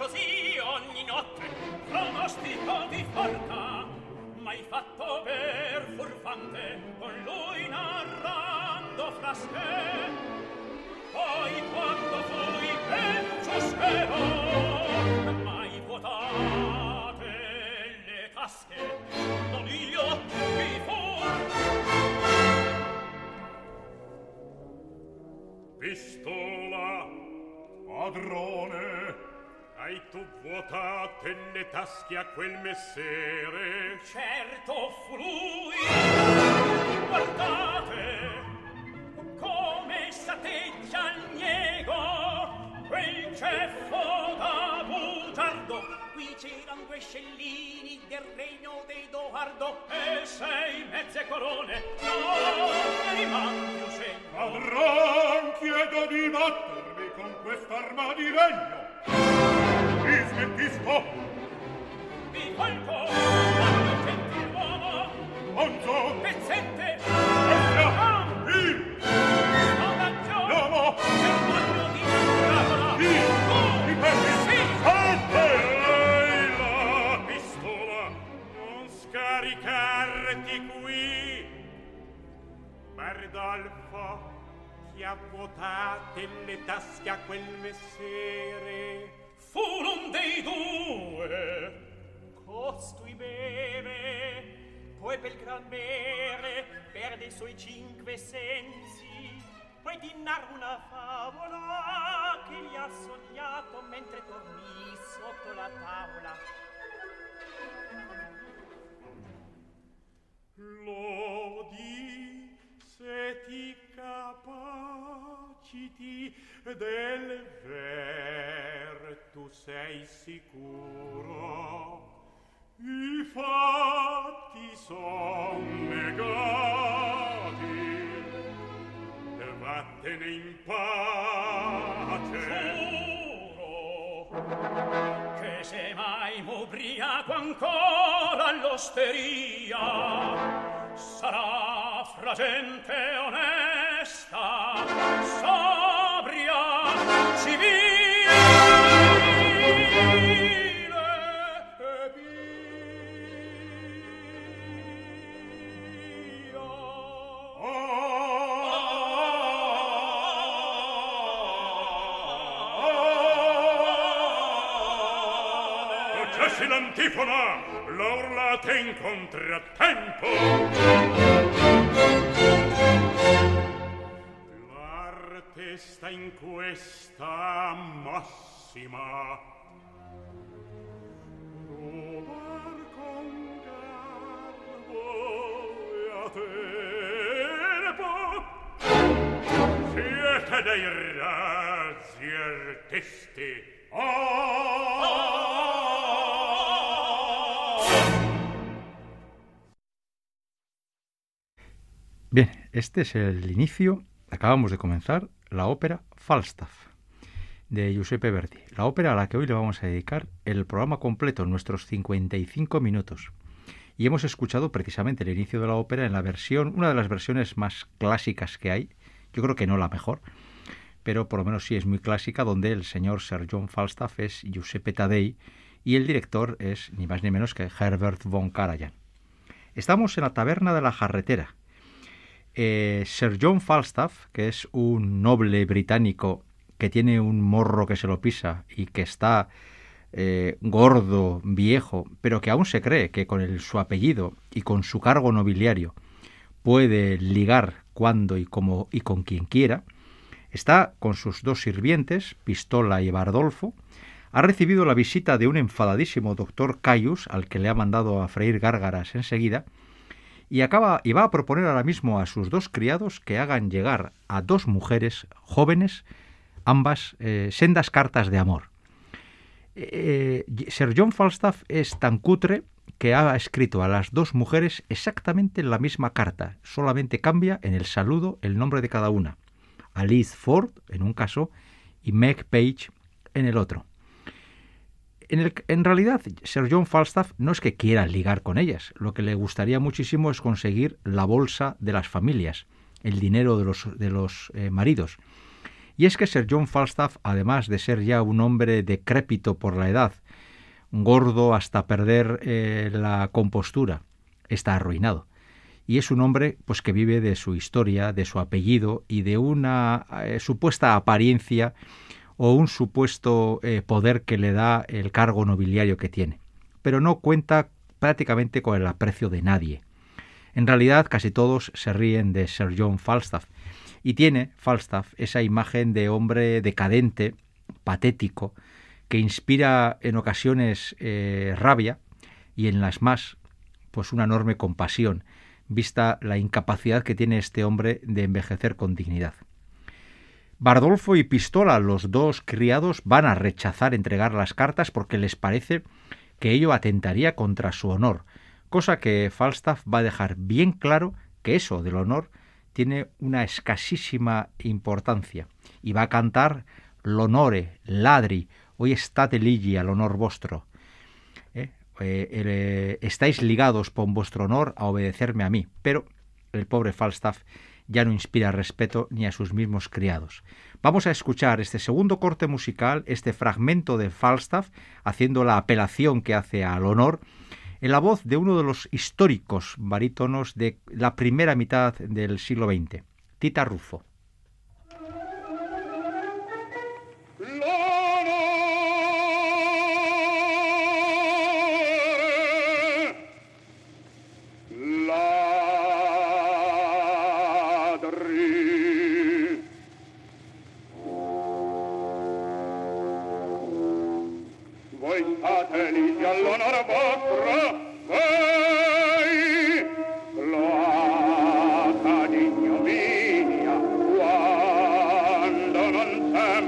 così ogni notte pronostico di forca mai fatto per furfante con lui narrando frasche poi quando fui peggio spero mai vuotate le tasche non io occhi fu pistola padrone Hai tu vuotate le tasche a quel messere? Certo lui guardate, come sateggia il niego, quel ceffo da bugiardo. Qui c'eran due scellini del regno dei Doardo e sei mezze corone, non riman più segno. Padron, chiedo di battermi con quest'arma di regno consentisco vi colpo quando gentiluomo. Onzo pezzente estra ah. il sondaggio l'uomo. Servoglio di scatola il ripeti oh, sì. Ante lei la pistola non scaricarti qui. Bardolfo chi ha vuotate le tasche a quel messere? furon dei due. Costui beve poi pel gran bere perde i suoi cinque sensi poi di narra una favola che gli ha sognato mentre dormì sotto la tavola. Lodi se ti capaciti del vero tu sei sicuro. I fatti son negati. E vattene in pace. Giuro che se mai m'ubriaco ancora all'osteria sarà fra gente onesta sobria civile antifona la urlate in contrattempo l'arte sta in questa massima. Rubar con garbo e a tempo. Siete dei razzi artisti. Oh Bien, este es el inicio. Acabamos de comenzar la ópera Falstaff de Giuseppe Verdi. La ópera a la que hoy le vamos a dedicar el programa completo, nuestros 55 minutos. Y hemos escuchado precisamente el inicio de la ópera en la versión, una de las versiones más clásicas que hay. Yo creo que no la mejor, pero por lo menos sí es muy clásica, donde el señor Sir John Falstaff es Giuseppe Taddei y el director es ni más ni menos que Herbert von Karajan. Estamos en la taberna de la jarretera. Eh, Sir John Falstaff, que es un noble británico que tiene un morro que se lo pisa y que está eh, gordo, viejo, pero que aún se cree que con su apellido y con su cargo nobiliario puede ligar cuando y como y con quien quiera, está con sus dos sirvientes, Pistola y Bardolfo, ha recibido la visita de un enfadadísimo doctor Caius, al que le ha mandado a freír gárgaras enseguida, y acaba y va a proponer ahora mismo a sus dos criados que hagan llegar a dos mujeres jóvenes ambas eh, sendas cartas de amor. Eh, Sir John Falstaff es tan cutre que ha escrito a las dos mujeres exactamente la misma carta, solamente cambia en el saludo el nombre de cada una. Alice Ford en un caso y Meg Page en el otro. En, el, en, realidad, Sir John Falstaff no es que quiera ligar con ellas, lo que le gustaría muchísimo es conseguir la bolsa de las familias, el dinero de los, de los eh, maridos. Y es que Sir John Falstaff, además de ser ya un hombre decrépito por la edad, gordo hasta perder eh, la compostura, está arruinado. Y es un hombre pues que vive de su historia, de su apellido y de una eh, supuesta apariencia o un supuesto eh, poder que le da el cargo nobiliario que tiene. Pero no cuenta prácticamente con el aprecio de nadie. En realidad casi todos se ríen de Sir John Falstaff, y tiene Falstaff esa imagen de hombre decadente, patético, que inspira en ocasiones eh, rabia y en las más pues una enorme compasión, vista la incapacidad que tiene este hombre de envejecer con dignidad. Bardolfo y Pistola, los dos criados, van a rechazar entregar las cartas porque les parece que ello atentaría contra su honor, cosa que Falstaff va a dejar bien claro que eso del honor tiene una escasísima importancia y va a cantar l'onore, ladri, hoy estate ligi al honor vostro. ¿Eh? Eh, eh, estáis ligados por vuestro honor a obedecerme a mí, pero el pobre Falstaff ya no inspira respeto ni a sus mismos criados. Vamos a escuchar este segundo corte musical, este fragmento de Falstaff, haciendo la apelación que hace al honor, en la voz de uno de los históricos barítonos de la primera mitad del siglo XX, Tita Rufo.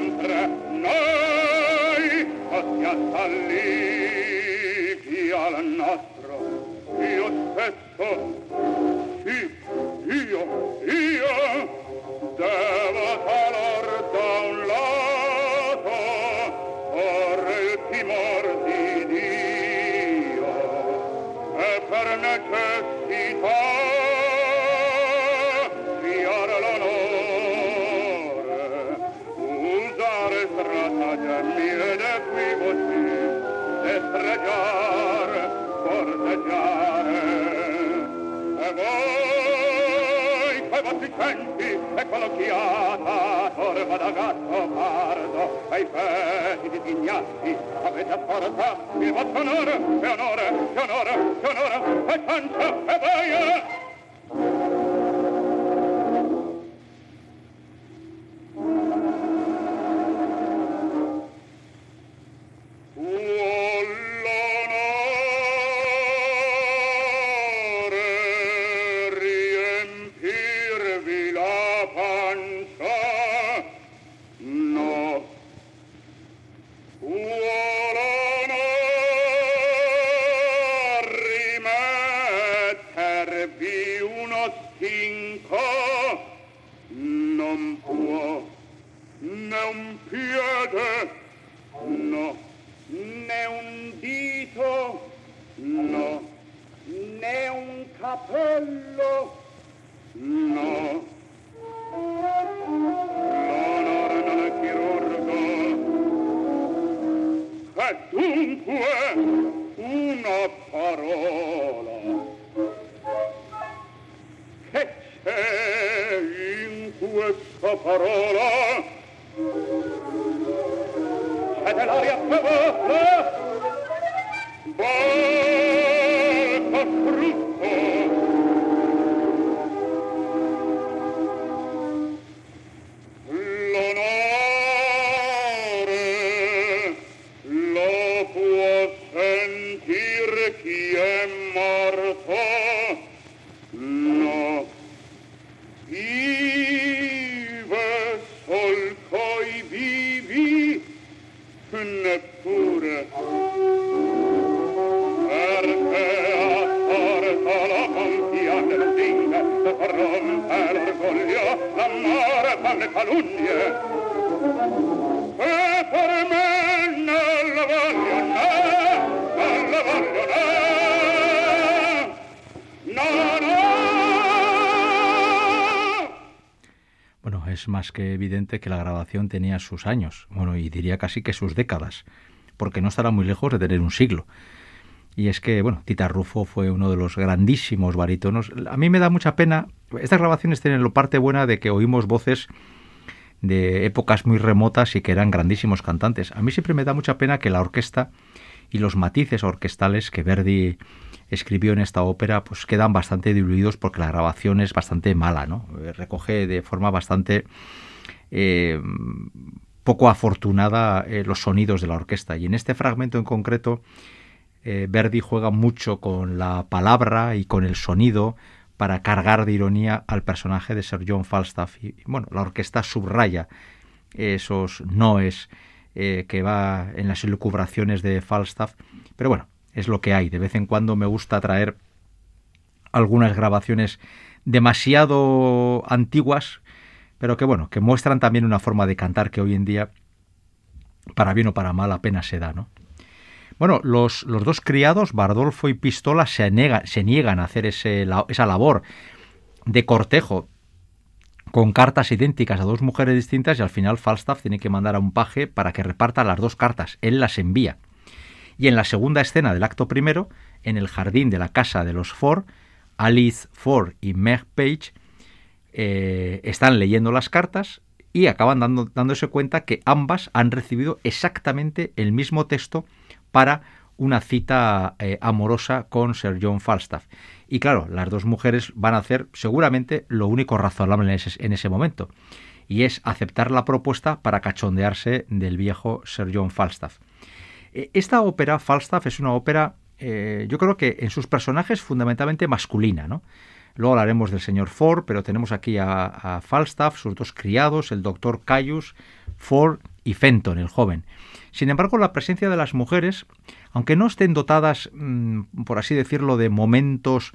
sempre noi, odiata lì. senti, ecco l'occhiata, torva da gatto pardo, ai i feti disignati, avete a forza il vostro onore, e onore, e onore, e onore, e eh! pancia, e baia! Evidente que la grabación tenía sus años, bueno, y diría casi que sus décadas, porque no estará muy lejos de tener un siglo. Y es que, bueno, Tita Rufo fue uno de los grandísimos barítonos. A mí me da mucha pena. Estas grabaciones tienen la parte buena de que oímos voces de épocas muy remotas y que eran grandísimos cantantes. A mí siempre me da mucha pena que la orquesta y los matices orquestales que Verdi escribió en esta ópera pues quedan bastante diluidos porque la grabación es bastante mala, ¿no? Eh, Recoge de forma bastante eh, poco afortunada eh, los sonidos de la orquesta. Y en este fragmento en concreto, Verdi juega mucho con la palabra y con el sonido para cargar de ironía al personaje de Sir John Falstaff. Y bueno, la orquesta subraya esos noes que va en las elucubraciones de Falstaff. Pero bueno, es lo que hay. De vez en cuando me gusta traer algunas grabaciones demasiado antiguas, pero que bueno, que muestran también una forma de cantar que hoy en día, para bien o para mal, apenas se da, ¿no? Bueno, los, los dos criados, Bardolfo y Pistola, se, niega, se niegan a hacer ese, esa labor de cortejo con cartas idénticas a dos mujeres distintas y al final Falstaff tiene que mandar a un paje para que reparta las dos cartas. Él las envía. Y en la segunda escena del acto primero, en el jardín de la casa de los Ford, Alice Ford y Meg Page eh, están leyendo las cartas y acaban dando, dándose cuenta que ambas han recibido exactamente el mismo texto para una cita eh, amorosa con Sir John Falstaff. Y claro, las dos mujeres van a hacer seguramente lo único razonable en ese, en ese momento, y es aceptar la propuesta para cachondearse del viejo Sir John Falstaff. Eh, esta ópera, Falstaff, es una ópera, eh, yo creo que en sus personajes fundamentalmente masculina, ¿no? Luego hablaremos del señor Ford, pero tenemos aquí a, Falstaff, sus dos criados, el doctor Caius, Ford y Fenton, el joven. Sin embargo, la presencia de las mujeres, aunque no estén dotadas, mmm, por así decirlo, de momentos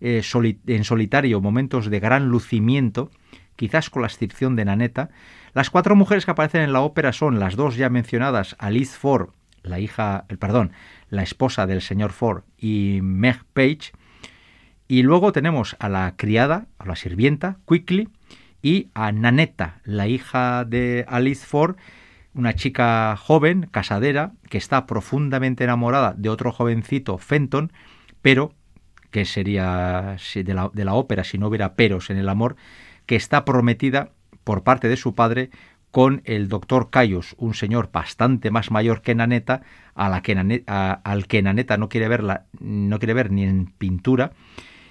eh, en solitario, momentos de gran lucimiento, quizás con la excepción de Naneta, las cuatro mujeres que aparecen en la ópera son las dos ya mencionadas, Alice Ford, la hija, perdón, la esposa del señor Ford, y Meg Page, y luego tenemos a la criada, a la sirvienta, Quickly, y a Naneta, la hija de Alice Ford, una chica joven, casadera, que está profundamente enamorada de otro jovencito, Fenton, pero, que sería de la, de la ópera si no hubiera peros en el amor, que está prometida por parte de su padre con el doctor Caius, un señor bastante más mayor que Naneta, a la que Naneta, al que Naneta no quiere, verla, no quiere ver ni en pintura,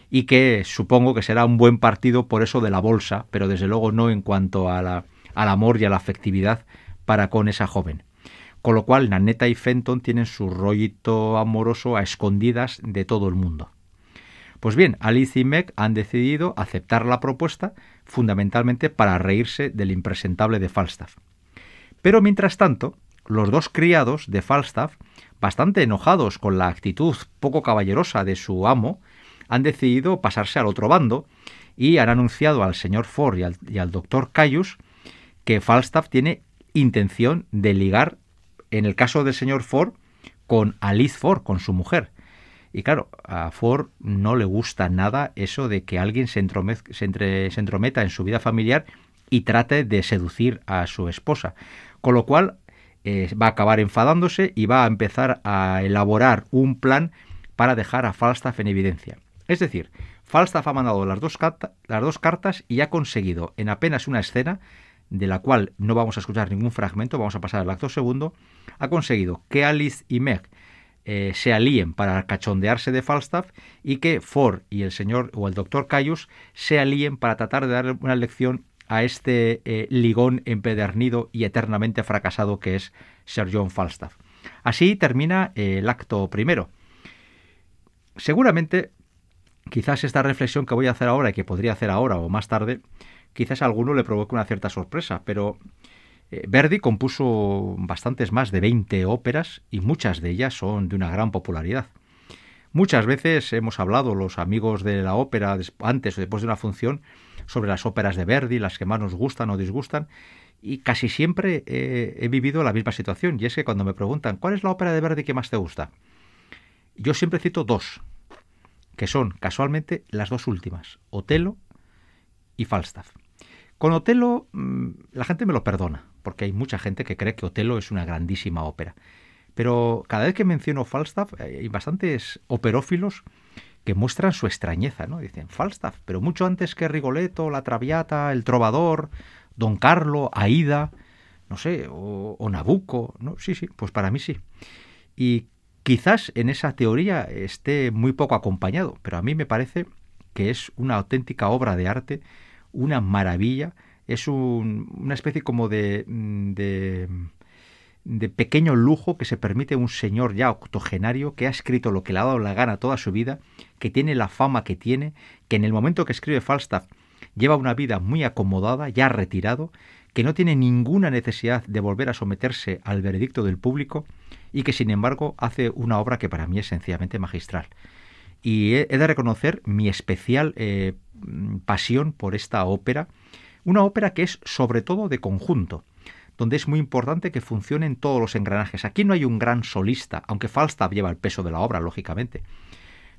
y que supongo que será un buen partido por eso de la bolsa, pero desde luego no en cuanto al amor y a la afectividad para con esa joven. Con lo cual Naneta y Fenton tienen su rollito amoroso a escondidas de todo el mundo. Pues bien, Alice y Meg han decidido aceptar la propuesta fundamentalmente para reírse del impresentable de Falstaff. Pero mientras tanto, los dos criados de Falstaff, bastante enojados con la actitud poco caballerosa de su amo, han decidido pasarse al otro bando y han anunciado al señor Ford y al, doctor Caius que Falstaff tiene intención de ligar, en el caso del señor Ford, con Alice Ford, con su mujer. Y claro, a Ford no le gusta nada eso de que alguien se, entrometa en su vida familiar y trate de seducir a su esposa. Con lo cual eh, va a acabar enfadándose y va a empezar a elaborar un plan para dejar a Falstaff en evidencia. Es decir, Falstaff ha mandado las dos, las dos cartas y ha conseguido en apenas una escena de la cual no vamos a escuchar ningún fragmento, vamos a pasar al acto segundo, ha conseguido que Alice y Meg eh, se alíen para cachondearse de Falstaff y que Ford y el señor o el doctor Caius se alíen para tratar de darle una lección a este eh, ligón empedernido y eternamente fracasado que es Sir John Falstaff. Así termina eh, el acto primero. Seguramente, quizás esta reflexión que voy a hacer ahora y que podría hacer ahora o más tarde, quizás a alguno le provoque una cierta sorpresa, pero Verdi compuso bastantes más de 20 óperas y muchas de ellas son de una gran popularidad. Muchas veces hemos hablado los amigos de la ópera antes o después de una función sobre las óperas de Verdi, las que más nos gustan o disgustan, y casi siempre he vivido la misma situación, y es que cuando me preguntan ¿cuál es la ópera de Verdi que más te gusta? Yo siempre cito dos, que son casualmente las dos últimas, Otelo y Falstaff. Con Otelo mm, la gente me lo perdona, porque hay mucha gente que cree que Otelo es una grandísima ópera. Pero cada vez que menciono Falstaff, eh, hay bastantes operófilos que muestran su extrañeza, ¿no? Dicen, Falstaff, pero mucho antes que Rigoletto, La Traviata, El Trovador, Don Carlo, Aida, no sé, o, o, Nabucco, ¿no? Sí, sí, pues para mí sí. Y quizás en esa teoría esté muy poco acompañado, pero a mí me parece que es una auténtica obra de arte, una maravilla, es una especie como de, mm, de, de, pequeño lujo que se permite un señor ya octogenario que ha escrito lo que le ha dado la gana toda su vida, que tiene la fama que tiene, que en el momento que escribe Falstaff lleva una vida muy acomodada, ya retirado, que no tiene ninguna necesidad de volver a someterse al veredicto del público y que sin embargo hace una obra que para mí es sencillamente magistral. Y he, de reconocer mi especial eh, pasión por esta ópera, una ópera que es sobre todo de conjunto, donde es muy importante que funcionen todos los engranajes. Aquí no hay un gran solista, aunque Falstaff lleva el peso de la obra, lógicamente.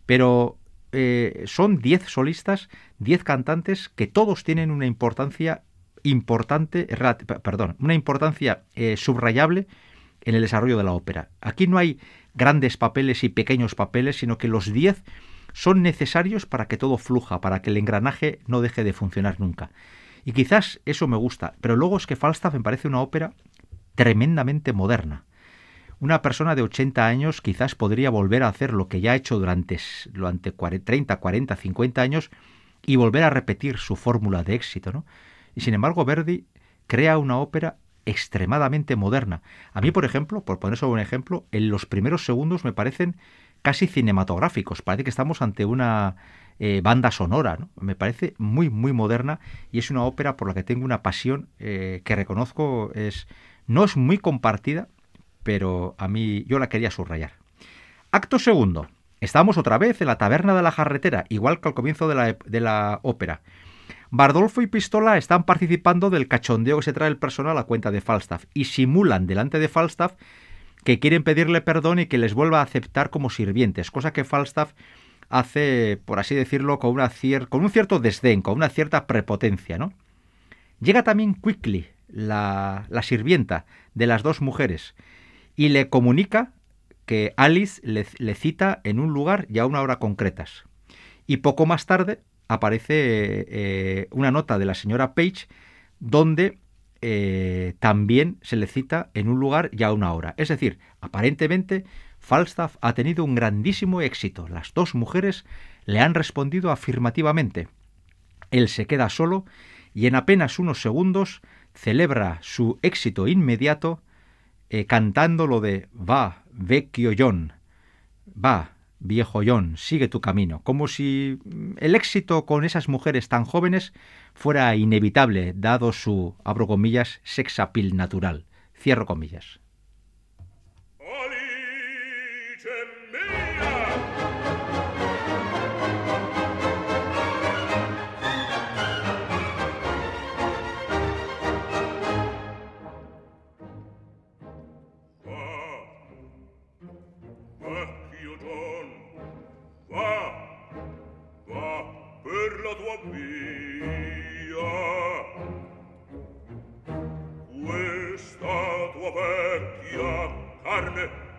Pero eh, son diez solistas, diez cantantes que todos tienen una importancia importante, perdón, una importancia eh, subrayable en el desarrollo de la ópera. Aquí no hay grandes papeles y pequeños papeles, sino que los diez son necesarios para que todo fluja, para que el engranaje no deje de funcionar nunca. Y quizás eso me gusta, pero luego es que Falstaff me parece una ópera tremendamente moderna. Una persona de 80 años quizás podría volver a hacer lo que ya ha hecho durante, durante 30, 40, 50 años y volver a repetir su fórmula de éxito, ¿no? Y sin embargo, Verdi crea una ópera extremadamente moderna. A mí, por ejemplo, por poner solo un ejemplo, en los primeros segundos me parecen casi cinematográficos. Parece que estamos ante una eh, banda sonora. ¿no? Me parece muy, muy moderna y es una ópera por la que tengo una pasión eh, que reconozco es no es muy compartida, pero a mí yo la quería subrayar. Acto segundo. Estamos otra vez en la taberna de la jarretera, igual que al comienzo de la, de la ópera. Bardolfo y Pistola están participando del cachondeo que se trae el personal a cuenta de Falstaff y simulan delante de Falstaff que quieren pedirle perdón y que les vuelva a aceptar como sirvientes, cosa que Falstaff hace, por así decirlo, con, una con un cierto desdén, con una cierta prepotencia, ¿no? Llega también Quickly, la, la sirvienta de las dos mujeres, y le comunica que Alice le, cita en un lugar y a una hora concretas. Y poco más tarde aparece eh, una nota de la señora Page donde eh, también se le cita en un lugar y a una hora. Es decir, aparentemente Falstaff ha tenido un grandísimo éxito. Las dos mujeres le han respondido afirmativamente. Él se queda solo y en apenas unos segundos celebra su éxito inmediato eh, cantando lo de Va, vecchio John, va, viejo John, sigue tu camino, como si mm, el éxito con esas mujeres tan jóvenes fuera inevitable, dado su, abro comillas, sexapil natural. Cierro comillas.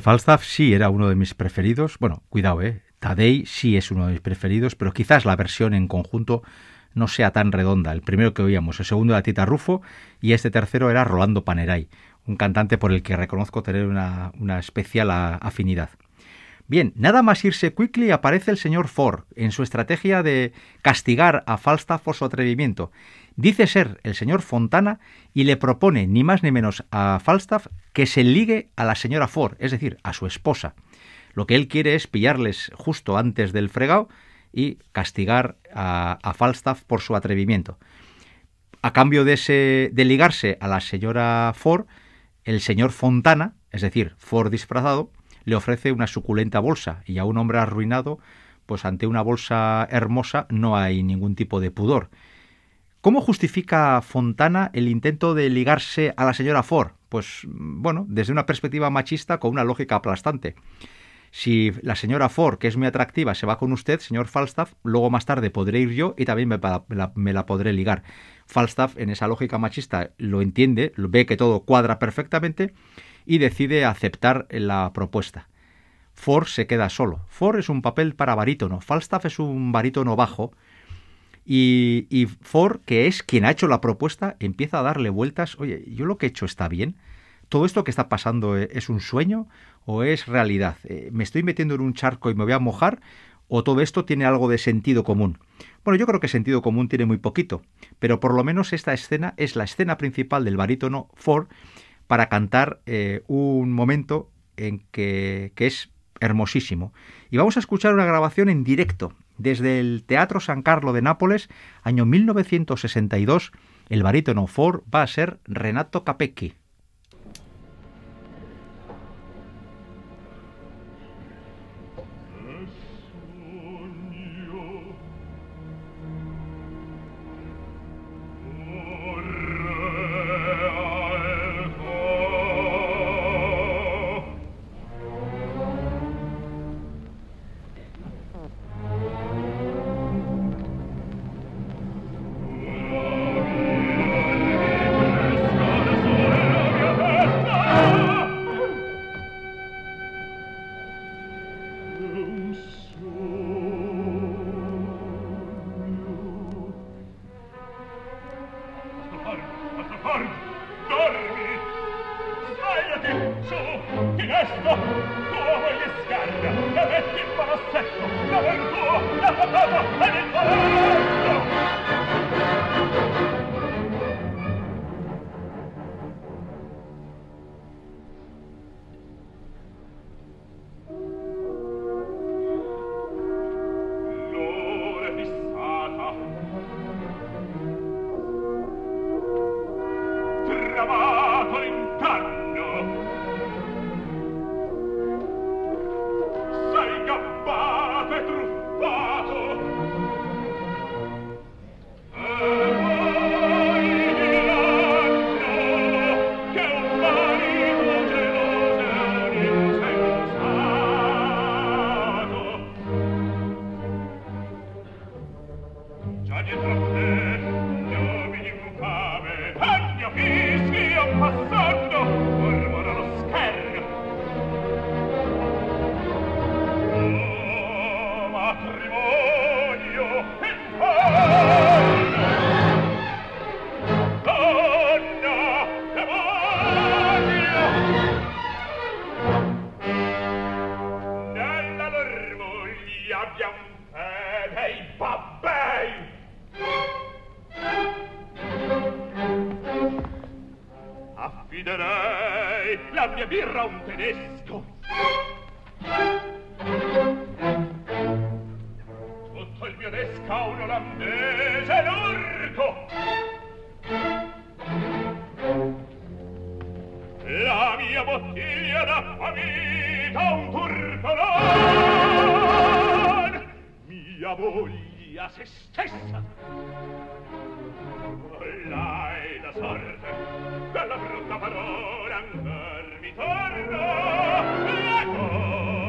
Falstaff sí era uno de mis preferidos. Bueno, cuidado, ¿eh? Tadei sí es uno de mis preferidos, pero quizás la versión en conjunto no sea tan redonda. El primero que oíamos, el segundo era Tita Rufo y este tercero era Rolando Panerai, un cantante por el que reconozco tener una, una especial afinidad. Bien, nada más irse Quickly aparece el señor Ford en su estrategia de castigar a Falstaff por su atrevimiento. Dice ser el señor Fontana y le propone ni más ni menos a Falstaff que se ligue a la señora Ford, es decir, a su esposa. Lo que él quiere es pillarles justo antes del fregado y castigar a, Falstaff por su atrevimiento. A cambio de, ese, de ligarse a la señora Ford, el señor Fontana, es decir, Ford disfrazado, le ofrece una suculenta bolsa y a un hombre arruinado, pues ante una bolsa hermosa no hay ningún tipo de pudor. ¿Cómo justifica Fontana el intento de ligarse a la señora Ford? Pues bueno, desde una perspectiva machista con una lógica aplastante. Si la señora Ford, que es muy atractiva, se va con usted, señor Falstaff, luego más tarde podré ir yo y también me, la, me la podré ligar. Falstaff, en esa lógica machista, lo entiende, ve que todo cuadra perfectamente y decide aceptar la propuesta. Ford se queda solo. Ford es un papel para barítono. Falstaff es un barítono bajo. Y, y, Ford, que es quien ha hecho la propuesta, empieza a darle vueltas. Oye, yo lo que he hecho está bien. ¿Todo esto que está pasando e, es un sueño o es realidad? Eh, ¿Me estoy metiendo en un charco y me voy a mojar? ¿O todo esto tiene algo de sentido común? Bueno, yo creo que sentido común tiene muy poquito, pero por lo menos esta escena es la escena principal del barítono Ford para cantar eh, un momento en que, que es hermosísimo. Y vamos a escuchar una grabación en directo desde el Teatro San Carlo de Nápoles, año 1962. El barítono Ford va a ser Renato Capecchi.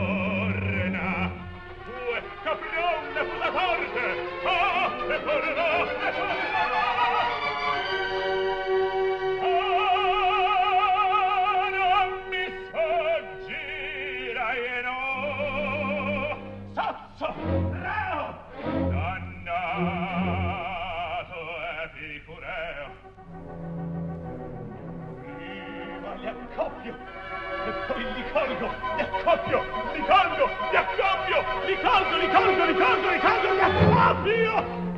torna, due capriole sulla corte, oh, ah, e torna, e torna. Accoppio, li cambio, li accoppio, li caldo, li caldo, li caldo, li caldo, li accoppio!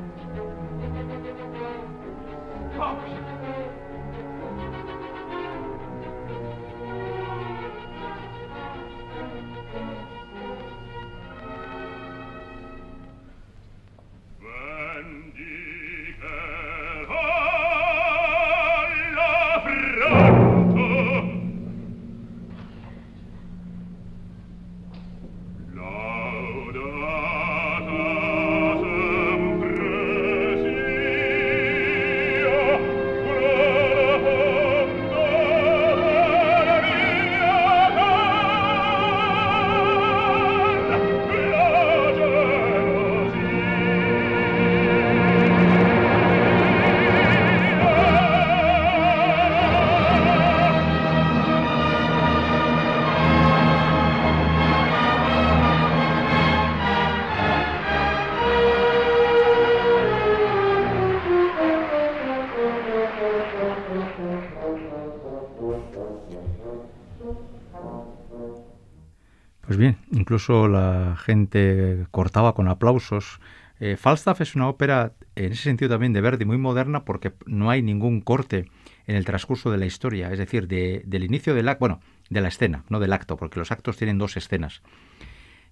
Incluso la gente cortaba con aplausos. Eh, Falstaff es una ópera, en ese sentido también de Verdi, muy moderna porque no hay ningún corte en el transcurso de la historia, es decir, del inicio del acto, bueno, de la escena, no del acto, porque los actos tienen dos escenas.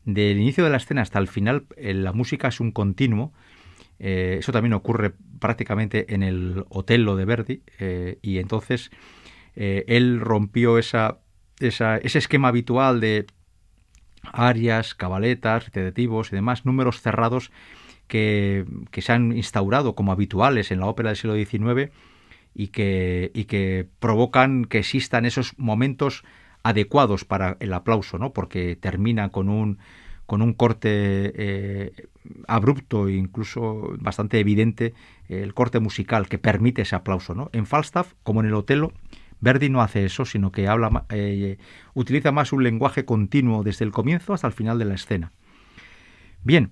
Del inicio de la escena hasta el final, eh, la música es un continuo. Eh, eso también ocurre prácticamente en el Otello de Verdi, y entonces él rompió esa, ese esquema habitual de arias, cabaletas, recitativos y demás, números cerrados que, se han instaurado como habituales en la ópera del siglo XIX y que, que provocan que existan esos momentos adecuados para el aplauso, ¿no? porque termina con un, con un corte eh, abrupto e incluso bastante evidente, el corte musical que permite ese aplauso. ¿no? En Falstaff, como en el Otelo, Verdi no hace eso, sino que habla, eh, utiliza más un lenguaje continuo desde el comienzo hasta el final de la escena. Bien,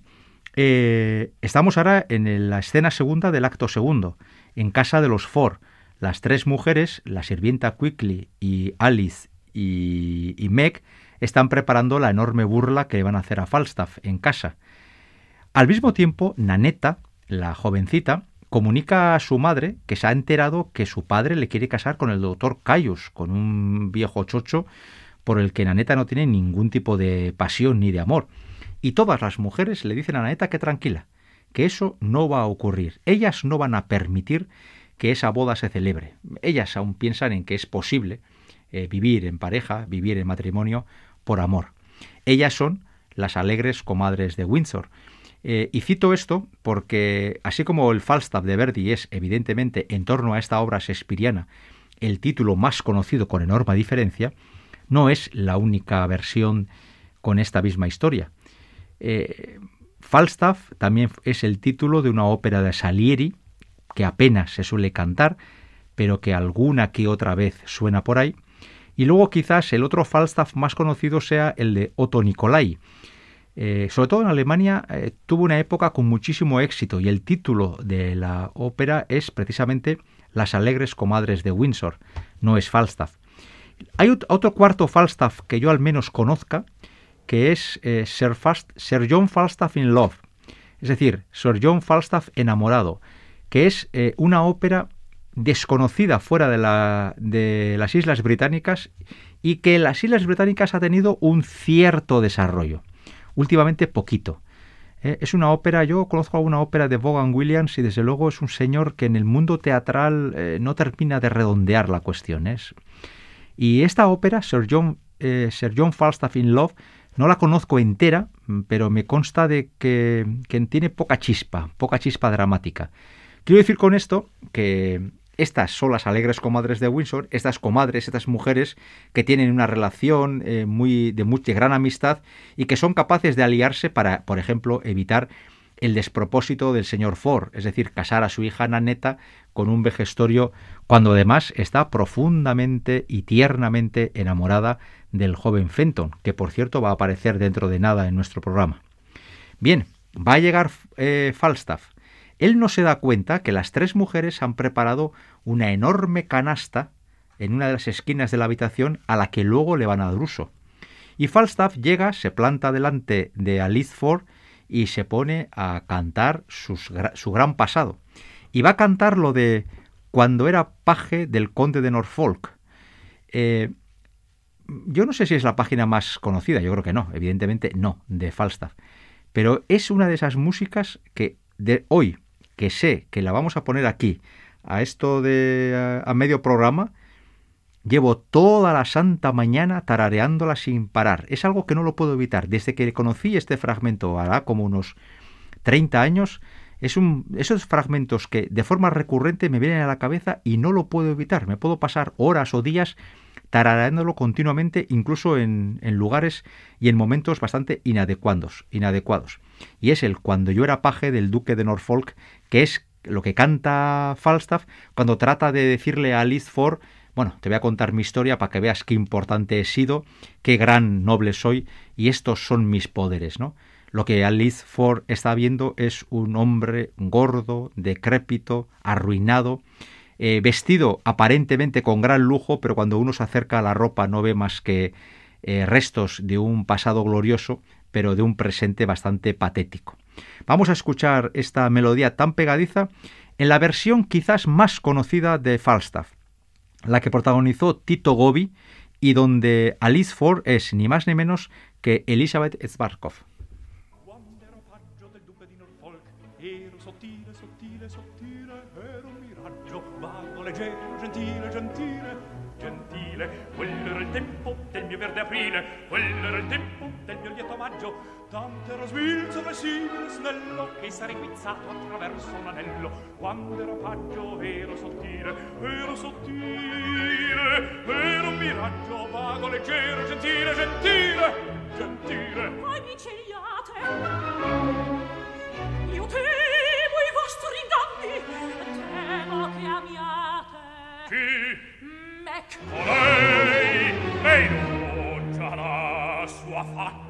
eh, estamos ahora en la escena segunda del acto segundo, en casa de los Ford. Las tres mujeres, la sirvienta Quickly y Alice y, y Meg, están preparando la enorme burla que van a hacer a Falstaff en casa. Al mismo tiempo, Nanetta, la jovencita, comunica a su madre que se ha enterado que su padre le quiere casar con el doctor Cayus, con un viejo chocho por el que Naneta no tiene ningún tipo de pasión ni de amor. Y todas las mujeres le dicen a Naneta que tranquila, que eso no va a ocurrir. Ellas no van a permitir que esa boda se celebre. Ellas aún piensan en que es posible eh, vivir en pareja, vivir en matrimonio por amor. Ellas son las alegres comadres de Windsor, eh, y cito esto porque, así como el Falstaff de Verdi es, evidentemente, en torno a esta obra shakespeariana, el título más conocido con enorme diferencia, no es la única versión con esta misma historia. Eh, Falstaff también es el título de una ópera de Salieri, que apenas se suele cantar, pero que alguna que otra vez suena por ahí. Y luego quizás el otro Falstaff más conocido sea el de Otto Nicolai, eh, sobre todo en Alemania, eh, tuvo una época con muchísimo éxito y el título de la ópera es precisamente Las alegres comadres de Windsor, no es Falstaff. Hay otro cuarto Falstaff que yo al menos conozca, que es eh, Sir, John Falstaff in Love, es decir, Sir John Falstaff enamorado, que es una ópera desconocida fuera de, de las Islas Británicas y que en las Islas Británicas ha tenido un cierto desarrollo últimamente poquito. Eh, es una ópera, yo conozco alguna ópera de Vaughan Williams y desde luego es un señor que en el mundo teatral eh, no termina de redondear la cuestión. Y esta ópera, Sir John, eh, Sir John Falstaff in Love, no la conozco entera, pero me consta de que, que tiene poca chispa, poca chispa dramática. Quiero decir con esto que estas son las alegres comadres de Windsor, estas comadres, estas mujeres que tienen una relación eh, muy de mucha gran amistad y que son capaces de aliarse para, por ejemplo, evitar el despropósito del señor Ford, es decir, casar a su hija Naneta con un vejestorio cuando además está profundamente y tiernamente enamorada del joven Fenton, que por cierto va a aparecer dentro de nada en nuestro programa. Bien, va a llegar eh, Falstaff él no se da cuenta que las tres mujeres han preparado una enorme canasta en una de las esquinas de la habitación a la que luego le van a dar uso. Y Falstaff llega, se planta delante de Alice Ford y se pone a cantar su gran pasado. Y va a cantar lo de cuando era paje del conde de Norfolk. Eh, yo no sé si es la página más conocida, yo creo que no, evidentemente no, de Falstaff. Pero es una de esas músicas que de hoy, que sé que la vamos a poner aquí, a esto de a, medio programa, llevo toda la santa mañana tarareándola sin parar. Es algo que no lo puedo evitar. Desde que conocí este fragmento, hará como unos 30 años, es un, esos fragmentos que de forma recurrente me vienen a la cabeza y no lo puedo evitar. Me puedo pasar horas o días tarareándolo continuamente, incluso en, en, lugares y en momentos bastante inadecuados, inadecuados. Y es el Cuando yo era paje del duque de Norfolk, que es lo que canta Falstaff cuando trata de decirle a Liz Ford bueno, te voy a contar mi historia para que veas qué importante he sido, qué gran noble soy y estos son mis poderes, ¿no? Lo que Alice Ford está viendo es un hombre gordo, decrépito, arruinado, eh, vestido aparentemente con gran lujo, pero cuando uno se acerca a la ropa no ve más que eh, restos de un pasado glorioso, pero de un presente bastante patético. Vamos a escuchar esta melodía tan pegadiza en la versión quizás más conocida de Falstaff, la que protagonizó Tito Gobi y donde Alice Ford es ni más ni menos que Elizabeth tempo Tanto ero svilzo e snello che sarei guizzato attraverso un anello. Quando ero paggio ero sottile, ero sottile, ero un miraggio vago, leggero, gentile, gentile, gentile. Poi mi cegliate, io temo i vostri inganni, temo che amiate Chi? Mac. Lei, lei non già la sua faccia.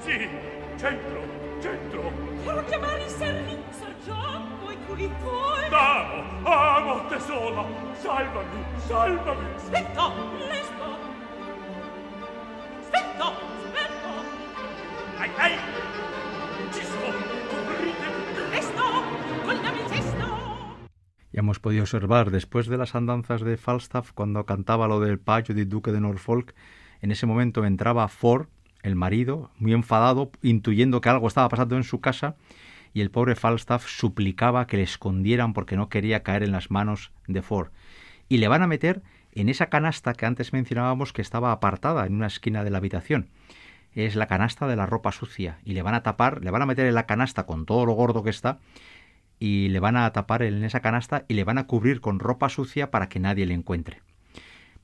Sì, centro, centro. Devo chiamare il servizio, gioco e pulitore. Amo, amo te sola. Salvami, salvami. Aspetta, le sto. Aspetta, aspetta. Ai, ai. Ci sto, coprite. Resto, con la. Ya hemos podido observar, después de las andanzas de Falstaff, cuando cantaba lo del payo de Duque de Norfolk, en ese momento entraba Ford, el marido, muy enfadado, intuyendo que algo estaba pasando en su casa, y el pobre Falstaff suplicaba que le escondieran porque no quería caer en las manos de Ford. Y le van a meter en esa canasta que antes mencionábamos que estaba apartada en una esquina de la habitación. Es la canasta de la ropa sucia. Y le van a tapar, le van a meter en la canasta con todo lo gordo que está, y le van a tapar en esa canasta y le van a cubrir con ropa sucia para que nadie le encuentre.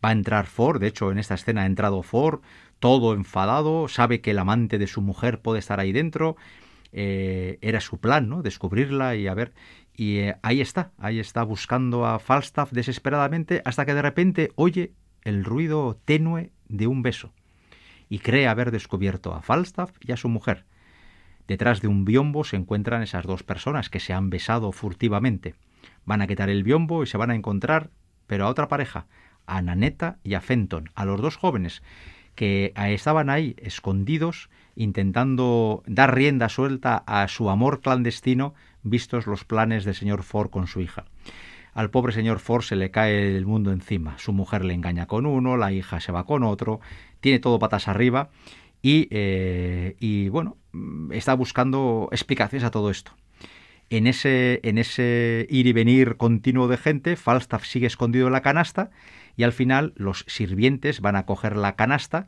Va a entrar Ford, de hecho en esta escena ha entrado Ford, todo enfadado, sabe que el amante de su mujer puede estar ahí dentro, eh, era su plan, ¿no? Descubrirla y a ver. Y eh, ahí está, ahí está buscando a Falstaff desesperadamente hasta que de repente oye el ruido tenue de un beso y cree haber descubierto a Falstaff y a su mujer. Detrás de un biombo se encuentran esas dos personas que se han besado furtivamente. Van a quitar el biombo y se van a encontrar, pero a otra pareja, a Nanetta y a Fenton, a los dos jóvenes que estaban ahí escondidos intentando dar rienda suelta a su amor clandestino vistos los planes del señor Ford con su hija. Al pobre señor Ford se le cae el mundo encima. Su mujer le engaña con uno, la hija se va con otro, tiene todo patas arriba y, eh, y bueno, está buscando explicaciones a todo esto. En ese, en ese ir y venir continuo de gente, Falstaff sigue escondido en la canasta y al final los sirvientes van a coger la canasta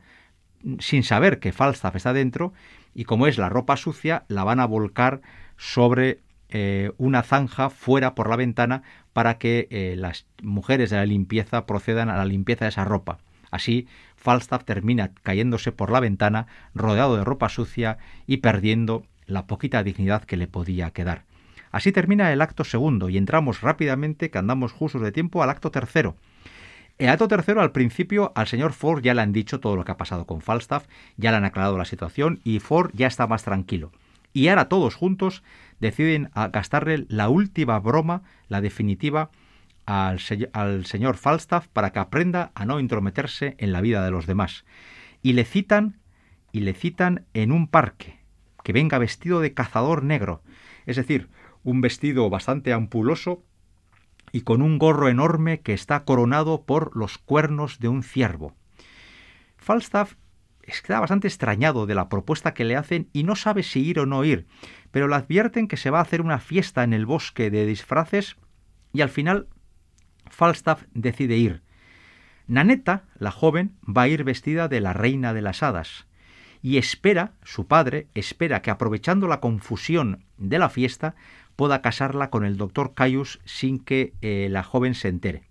sin saber que Falstaff está dentro y como es la ropa sucia la van a volcar sobre eh, una zanja fuera por la ventana para que eh, las mujeres de la limpieza procedan a la limpieza de esa ropa. Así, Falstaff termina cayéndose por la ventana, rodeado de ropa sucia y perdiendo la poquita dignidad que le podía quedar. Así termina el acto segundo y entramos rápidamente, que andamos justos de tiempo, al acto tercero, el acto tercero, al principio, al señor Ford ya le han dicho todo lo que ha pasado con Falstaff, ya le han aclarado la situación y Ford ya está más tranquilo. Y ahora todos juntos deciden gastarle la última broma, la definitiva, al, al señor Falstaff para que aprenda a no intrometerse en la vida de los demás. Y le citan, y le citan en un parque, que venga vestido de cazador negro, es decir, un vestido bastante ampuloso y con un gorro enorme que está coronado por los cuernos de un ciervo. Falstaff está bastante extrañado de la propuesta que le hacen y no sabe si ir o no ir, pero le advierten que se va a hacer una fiesta en el bosque de disfraces y al final Falstaff decide ir. Nanetta, la joven, va a ir vestida de la reina de las hadas y espera, su padre espera que aprovechando la confusión de la fiesta pueda casarla con el doctor Caius sin que eh, la joven se entere.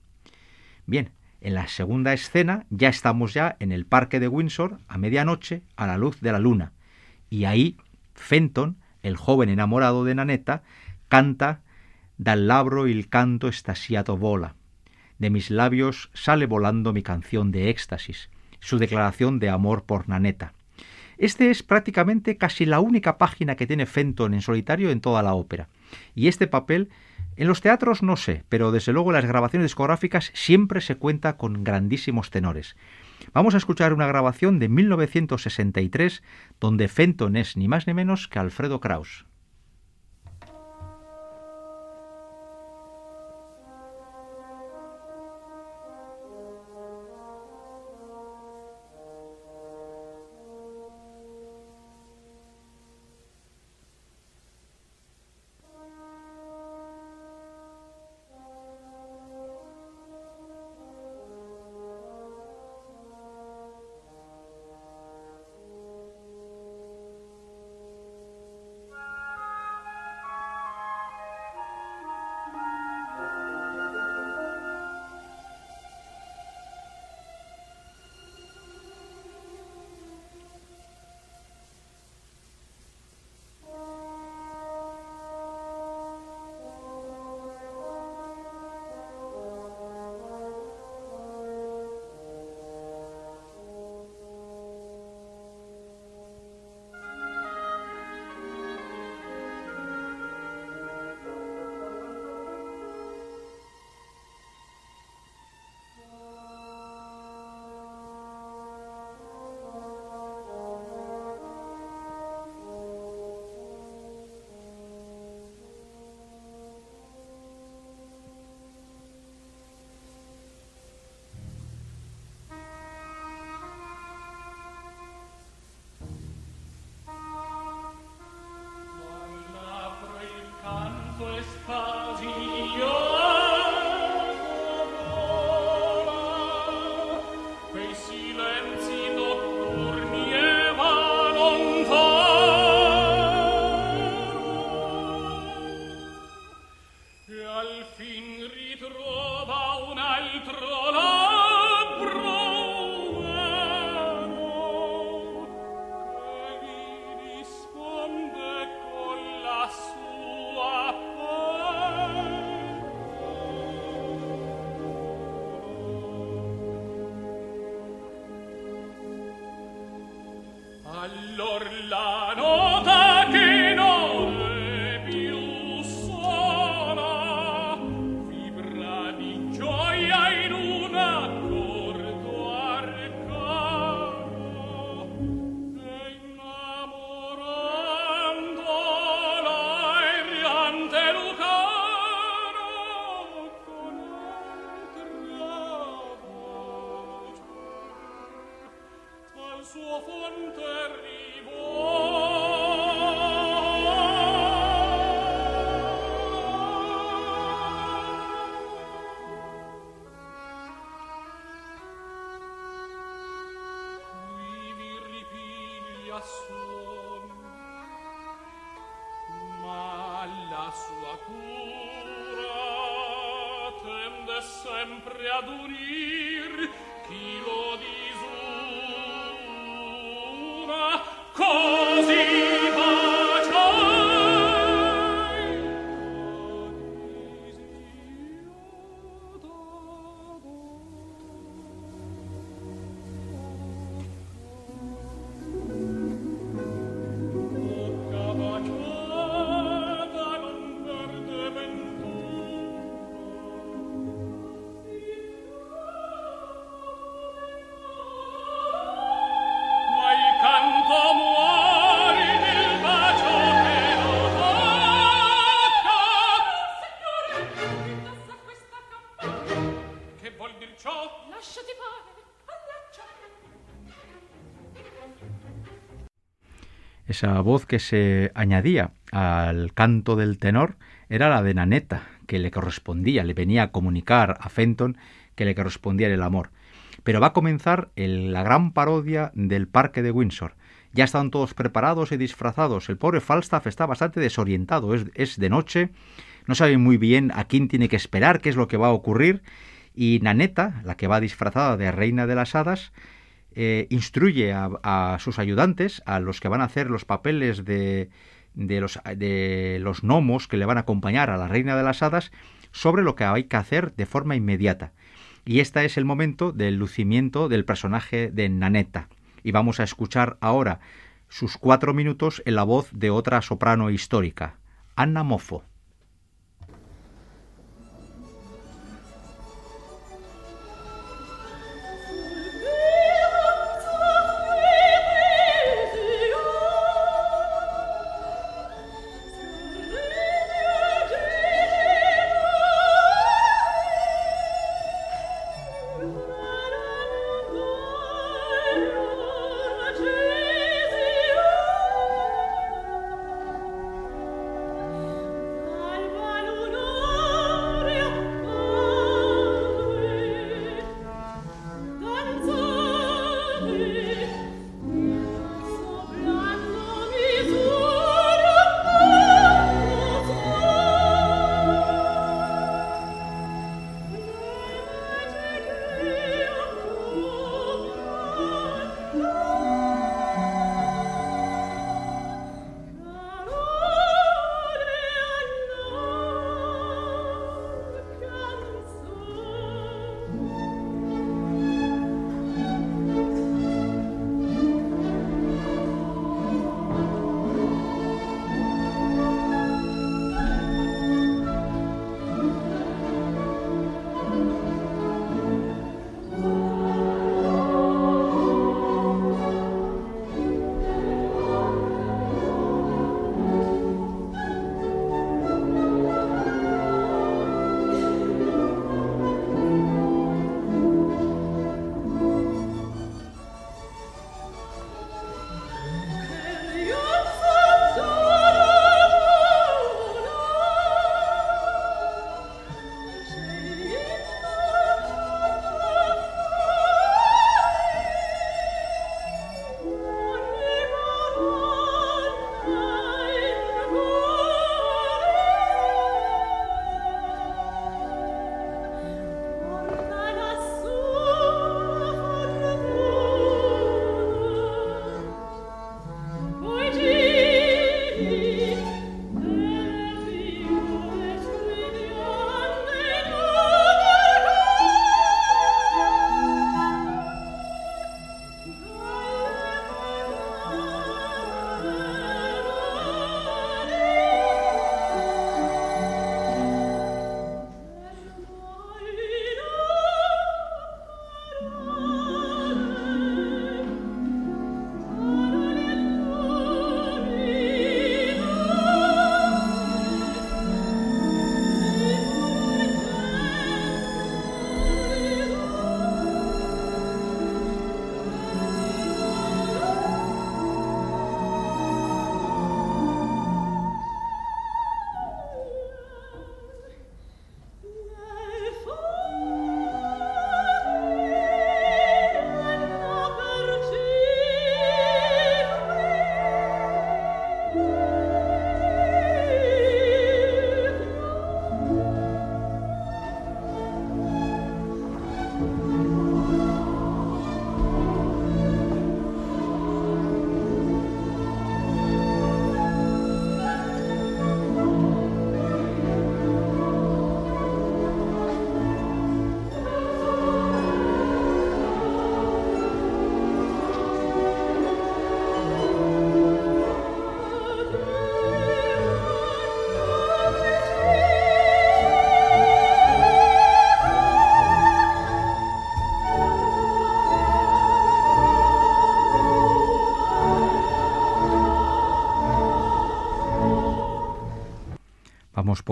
Bien, en la segunda escena ya estamos ya en el parque de Windsor a medianoche a la luz de la luna y ahí Fenton, el joven enamorado de Nanetta, canta Dal labro il canto estasiato vola. De mis labios sale volando mi canción de éxtasis, su declaración de amor por Nanetta. Este es prácticamente casi la única página que tiene Fenton en solitario en toda la ópera. Y este papel, en los teatros no sé, pero desde luego en las grabaciones discográficas siempre se cuenta con grandísimos tenores. Vamos a escuchar una grabación de 1963 donde Fenton es ni más ni menos que Alfredo Kraus. come. la ma la sua cura tende sempre ad unir chi lo disura. Esa voz que se añadía al canto del tenor era la de Naneta, que le correspondía, le venía a comunicar a Fenton que le correspondía el amor. Pero va a comenzar la gran parodia del parque de Windsor. Ya están todos preparados y disfrazados. El pobre Falstaff está bastante desorientado. Es, es de noche, no sabe muy bien a quién tiene que esperar, qué es lo que va a ocurrir. Y Naneta, la que va disfrazada de reina de las hadas, eh, instruye a, sus ayudantes, a los que van a hacer los papeles de, los, de los gnomos que le van a acompañar a la reina de las hadas, sobre lo que hay que hacer de forma inmediata. Y este es el momento del lucimiento del personaje de Nanetta. Y vamos a escuchar ahora sus cuatro minutos en la voz de otra soprano histórica, Anna Moffo.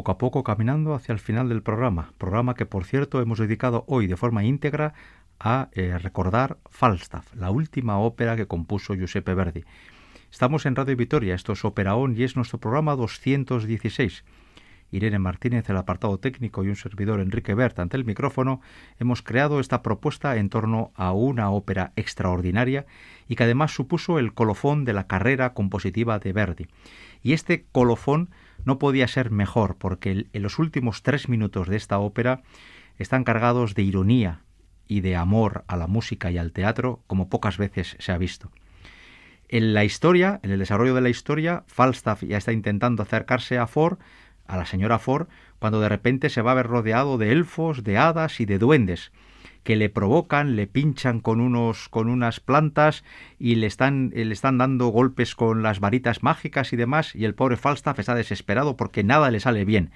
Poco a poco caminando hacia el final del programa, programa que por cierto hemos dedicado hoy de forma íntegra a eh, recordar Falstaff, la última ópera que compuso Giuseppe Verdi. Estamos en Radio Vitoria, esto es Operaón y es nuestro programa 216. Irene Martínez, el apartado técnico y un servidor Enrique Bert ante el micrófono, hemos creado esta propuesta en torno a una ópera extraordinaria y que además supuso el colofón de la carrera compositiva de Verdi. Y este colofón no podía ser mejor porque en los últimos tres minutos de esta ópera están cargados de ironía y de amor a la música y al teatro como pocas veces se ha visto. En la historia, en el desarrollo de la historia, Falstaff ya está intentando acercarse a Ford a la señora Ford cuando de repente se va a ver rodeado de elfos, de hadas y de duendes que le provocan, le pinchan con unos con unas plantas y le están le están dando golpes con las varitas mágicas y demás y el pobre Falstaff está desesperado porque nada le sale bien.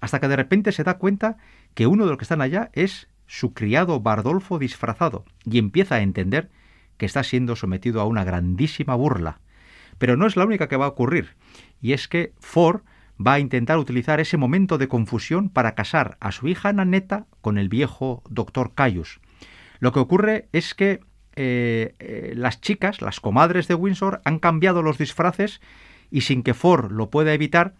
Hasta que de repente se da cuenta que uno de los que están allá es su criado Bardolfo disfrazado y empieza a entender que está siendo sometido a una grandísima burla. Pero no es la única que va a ocurrir, y es que Ford va a intentar utilizar ese momento de confusión para casar a su hija Naneta con el viejo doctor Caius. Lo que ocurre es que eh, eh, las chicas, las comadres de Windsor, han cambiado los disfraces y sin que Ford lo pueda evitar,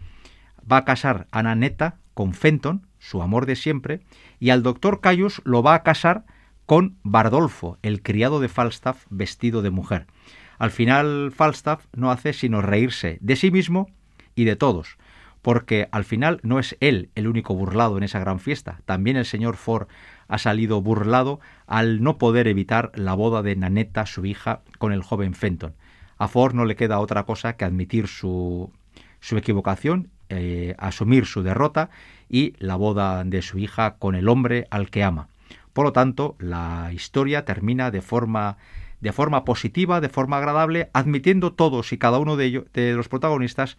va a casar a Naneta con Fenton, su amor de siempre, y al doctor Caius lo va a casar con Bardolfo, el criado de Falstaff vestido de mujer. Al final Falstaff no hace sino reírse de sí mismo y de todos, porque al final no es él el único burlado en esa gran fiesta, también el señor Ford ha salido burlado al no poder evitar la boda de Nanetta, su hija, con el joven Fenton. A Ford no le queda otra cosa que admitir su, su equivocación, eh, asumir su derrota y la boda de su hija con el hombre al que ama. Por lo tanto, la historia termina de forma de forma positiva, de forma agradable, admitiendo todos y cada uno de ellos, de los protagonistas,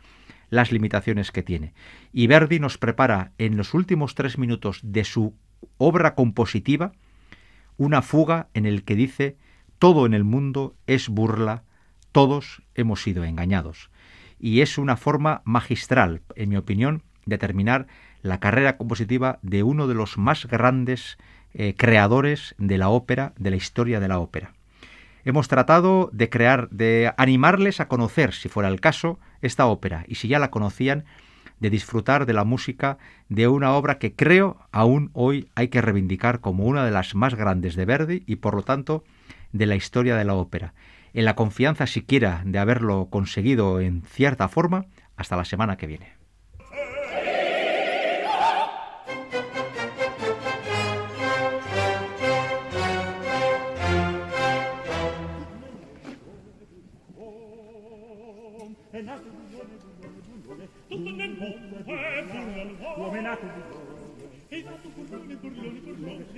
las limitaciones que tiene. Y Verdi nos prepara en los últimos tres minutos de su obra compositiva una fuga en el que dice todo en el mundo es burla, todos hemos sido engañados. Y es una forma magistral, en mi opinión, de terminar la carrera compositiva de uno de los más grandes eh, creadores de la ópera, de la historia de la ópera. Hemos tratado de crear, de animarles a conocer, si fuera el caso, esta ópera, y si ya la conocían, de disfrutar de la música de una obra que creo aún hoy hay que reivindicar como una de las más grandes de Verdi y por lo tanto de la historia de la ópera. En la confianza siquiera de haberlo conseguido en cierta forma, hasta la semana que viene.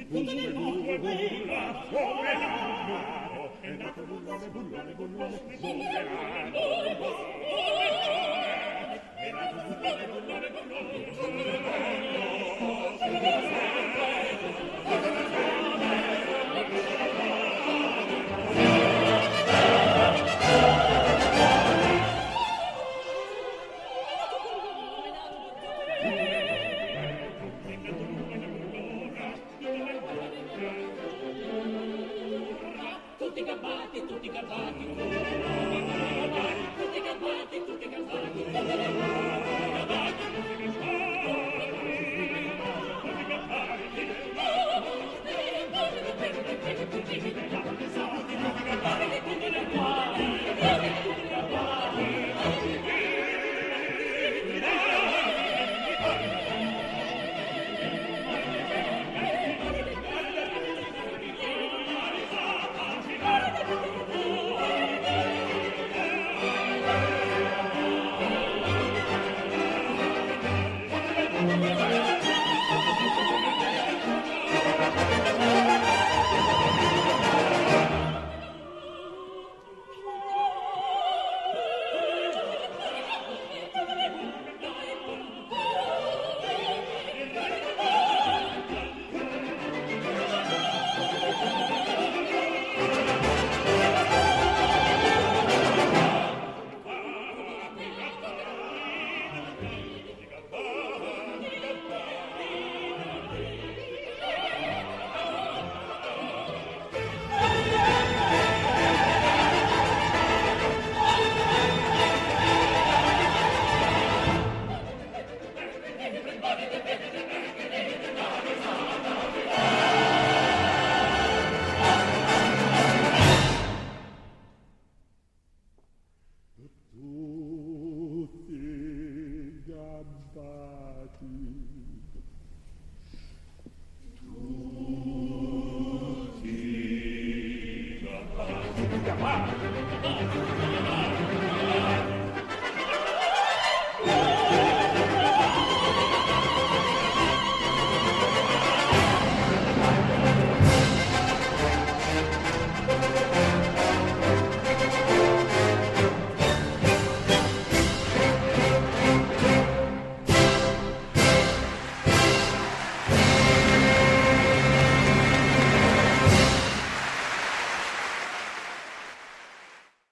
bullone, bullone, bulla, bullerano, è nato bullone, bullone, bullone, bullerano, è nato bullone, bullone, bullone, bullerano, bullerano,